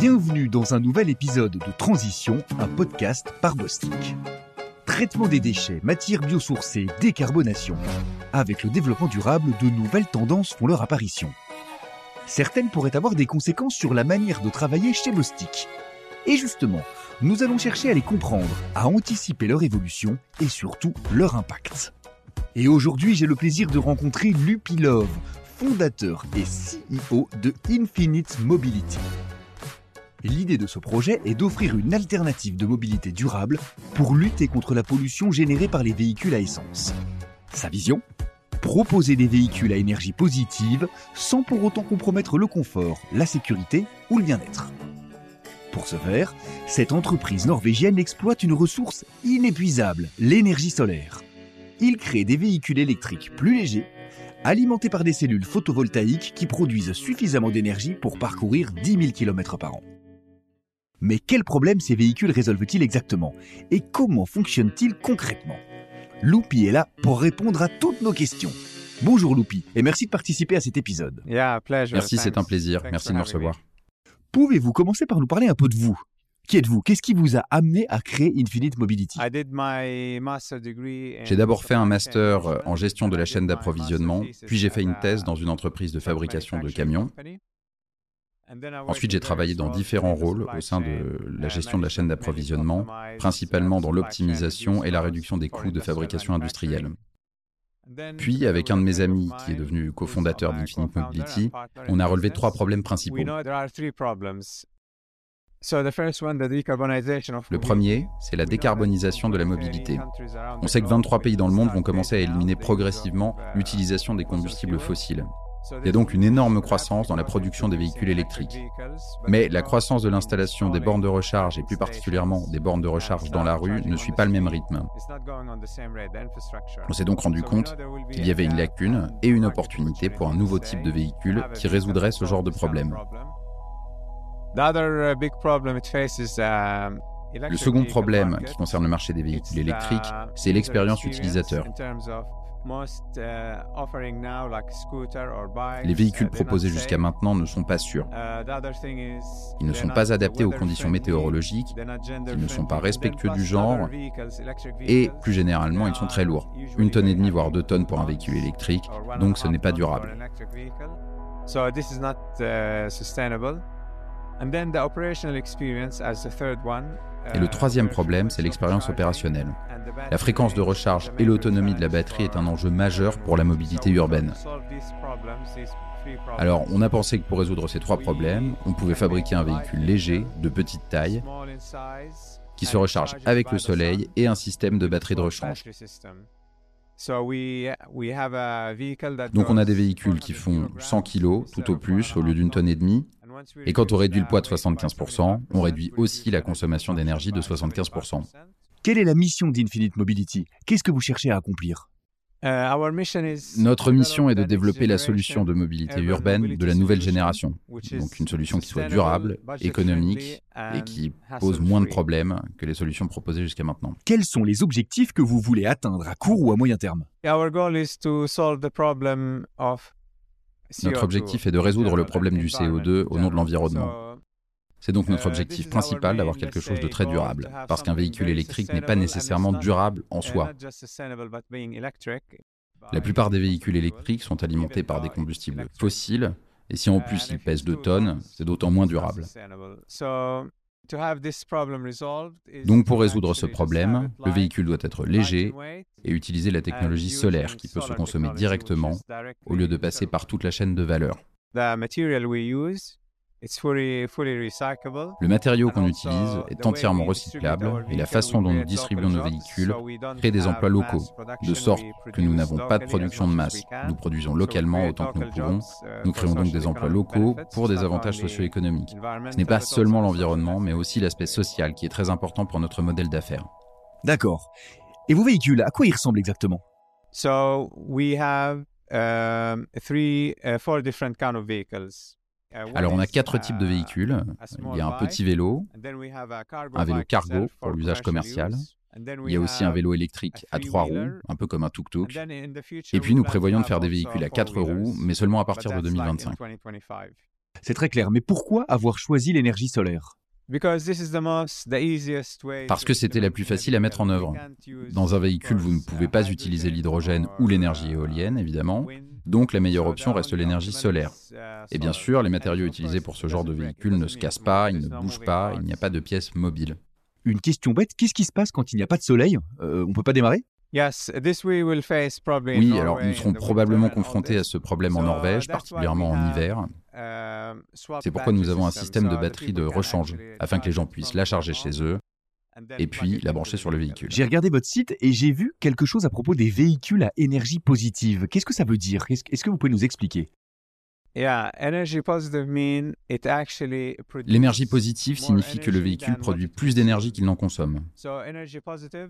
Bienvenue dans un nouvel épisode de Transition, un podcast par Bostik. Traitement des déchets, matières biosourcées, décarbonation. Avec le développement durable, de nouvelles tendances font leur apparition. Certaines pourraient avoir des conséquences sur la manière de travailler chez Bostik. Et justement, nous allons chercher à les comprendre, à anticiper leur évolution et surtout leur impact. Et aujourd'hui, j'ai le plaisir de rencontrer Lupilove, fondateur et CEO de Infinite Mobility. L'idée de ce projet est d'offrir une alternative de mobilité durable pour lutter contre la pollution générée par les véhicules à essence. Sa vision Proposer des véhicules à énergie positive sans pour autant compromettre le confort, la sécurité ou le bien-être. Pour ce faire, cette entreprise norvégienne exploite une ressource inépuisable, l'énergie solaire. Il crée des véhicules électriques plus légers, alimentés par des cellules photovoltaïques qui produisent suffisamment d'énergie pour parcourir 10 000 km par an. Mais quels problèmes ces véhicules résolvent-ils exactement? Et comment fonctionnent-ils concrètement? Loupi est là pour répondre à toutes nos questions. Bonjour Loupi, et merci de participer à cet épisode. Merci, c'est un plaisir. Merci de me recevoir. Pouvez-vous commencer par nous parler un peu de vous? Qui êtes-vous? Qu'est-ce qui vous a amené à créer Infinite Mobility? J'ai d'abord fait un master en gestion de la chaîne d'approvisionnement, puis j'ai fait une thèse dans une entreprise de fabrication de camions. Ensuite, j'ai travaillé dans différents rôles au sein de la gestion de la chaîne d'approvisionnement, principalement dans l'optimisation et la réduction des coûts de fabrication industrielle. Puis, avec un de mes amis qui est devenu cofondateur d'Infinite Mobility, on a relevé trois problèmes principaux. Le premier, c'est la décarbonisation de la mobilité. On sait que 23 pays dans le monde vont commencer à éliminer progressivement l'utilisation des combustibles fossiles. Il y a donc une énorme croissance dans la production des véhicules électriques. Mais la croissance de l'installation des bornes de recharge, et plus particulièrement des bornes de recharge dans la rue, ne suit pas le même rythme. On s'est donc rendu compte qu'il y avait une lacune et une opportunité pour un nouveau type de véhicule qui résoudrait ce genre de problème. Le second problème qui concerne le marché des véhicules électriques, c'est l'expérience utilisateur. Les véhicules proposés jusqu'à maintenant ne sont pas sûrs. Ils ne sont pas adaptés aux conditions météorologiques, ils ne sont pas respectueux du genre. et plus généralement ils sont très lourds. Une tonne et demie voire deux tonnes pour un véhicule électrique, donc ce n'est pas durable. Et le troisième problème, c'est l'expérience opérationnelle. La fréquence de recharge et l'autonomie de la batterie est un enjeu majeur pour la mobilité urbaine. Alors, on a pensé que pour résoudre ces trois problèmes, on pouvait fabriquer un véhicule léger, de petite taille, qui se recharge avec le soleil et un système de batterie de rechange. Donc on a des véhicules qui font 100 kg tout au plus au lieu d'une tonne et demie, et quand on réduit le poids de 75%, on réduit aussi la consommation d'énergie de 75%. Quelle est la mission d'Infinite Mobility? Qu'est-ce que vous cherchez à accomplir? Uh, notre mission est de développer la solution de mobilité urbaine de la nouvelle génération, donc une solution qui soit durable, économique et qui pose moins de problèmes que les solutions proposées jusqu'à maintenant. Quels sont les objectifs que vous voulez atteindre à court ou à moyen terme? Notre objectif est de résoudre le problème du CO2 au nom de l'environnement. C'est donc notre objectif principal d'avoir quelque chose de très durable, parce qu'un véhicule électrique n'est pas nécessairement durable en soi. La plupart des véhicules électriques sont alimentés par des combustibles fossiles, et si en plus ils pèsent 2 tonnes, c'est d'autant moins durable. Donc pour résoudre ce problème, le véhicule doit être léger et utiliser la technologie solaire qui peut se consommer directement au lieu de passer par toute la chaîne de valeur. Le matériau qu'on utilise est entièrement recyclable et la façon dont nous distribuons nos véhicules crée des emplois locaux, de sorte que nous n'avons pas de production de masse. Nous produisons localement autant que nous pouvons. Nous créons donc des emplois locaux pour des avantages socio-économiques. Ce n'est pas seulement l'environnement, mais aussi l'aspect social qui est très important pour notre modèle d'affaires. D'accord. Et vos véhicules, à quoi ils ressemblent exactement? So we have um, three, uh, four different kind of vehicles. Alors on a quatre types de véhicules. Il y a un petit vélo, un vélo cargo pour l'usage commercial. Il y a aussi un vélo électrique à trois roues, un peu comme un tuk-tuk. Et puis nous prévoyons de faire des véhicules à quatre roues, mais seulement à partir de 2025. C'est très clair, mais pourquoi avoir choisi l'énergie solaire? Parce que c'était la plus facile à mettre en œuvre. Dans un véhicule, vous ne pouvez pas utiliser l'hydrogène ou l'énergie éolienne, évidemment, donc la meilleure option reste l'énergie solaire. Et bien sûr, les matériaux utilisés pour ce genre de véhicule ne se cassent pas, ils ne bougent pas, il n'y a pas de pièces mobiles. Une question bête, qu'est-ce qui se passe quand il n'y a pas de soleil? Euh, On ne peut pas démarrer? Oui, alors nous serons probablement confrontés à ce problème en Norvège, particulièrement en hiver. Um, C'est pourquoi nous avons un système de batterie de rechange, afin que les gens puissent la charger chez eux et puis la brancher sur le véhicule. J'ai regardé votre site et j'ai vu quelque chose à propos des véhicules à énergie positive. Qu'est-ce que ça veut dire? Est-ce que vous pouvez nous expliquer? L'énergie positive signifie que le véhicule produit plus d'énergie qu'il n'en consomme.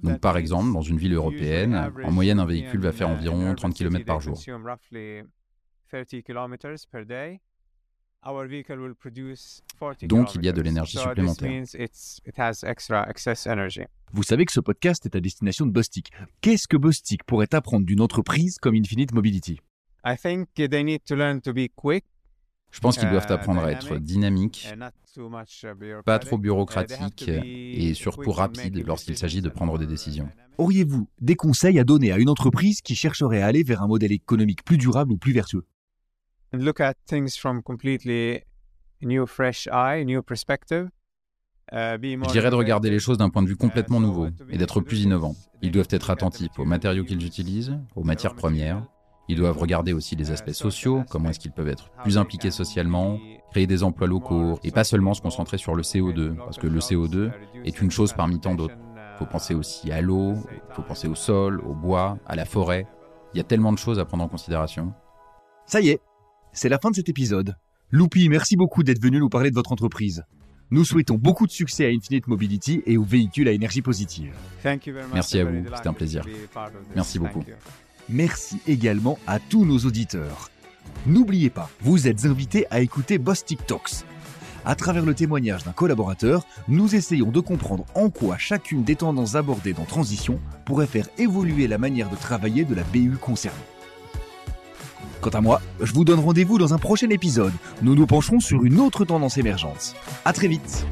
Donc par exemple, dans une ville européenne, en moyenne un véhicule va faire environ 30 km par jour. Donc il y a de l'énergie supplémentaire. Vous savez que ce podcast est à destination de Bostik. Qu'est-ce que Bostik pourrait apprendre d'une entreprise comme Infinite Mobility? Je pense qu'ils doivent uh, apprendre à être dynamiques, uh, pas trop bureaucratiques et surtout rapides lorsqu'il s'agit de prendre des décisions. Auriez-vous des conseils à donner à une entreprise qui chercherait à aller vers un modèle économique plus durable ou plus vertueux? Je dirais de regarder les choses d'un point de vue complètement uh, nouveau et d'être plus innovant. Ils doivent être attentifs aux matériaux qu'ils utilisent, aux matières premières, ils doivent regarder aussi les aspects sociaux, comment est-ce qu'ils peuvent être plus impliqués socialement, créer des emplois locaux et pas seulement se concentrer sur le CO2, parce que le CO2 est une chose parmi tant d'autres. Il faut penser aussi à l'eau, il faut penser au sol, au bois, à la forêt. Il y a tellement de choses à prendre en considération. Ça y est, c'est la fin de cet épisode. Loupi, merci beaucoup d'être venu nous parler de votre entreprise. Nous souhaitons beaucoup de succès à Infinite Mobility et aux véhicules à énergie positive. Merci à vous, c'était un plaisir. Merci beaucoup. Merci également à tous nos auditeurs. N'oubliez pas, vous êtes invités à écouter Boss TikToks. À travers le témoignage d'un collaborateur, nous essayons de comprendre en quoi chacune des tendances abordées dans Transition pourrait faire évoluer la manière de travailler de la BU concernée. Quant à moi, je vous donne rendez-vous dans un prochain épisode. Nous nous pencherons sur une autre tendance émergente. À très vite!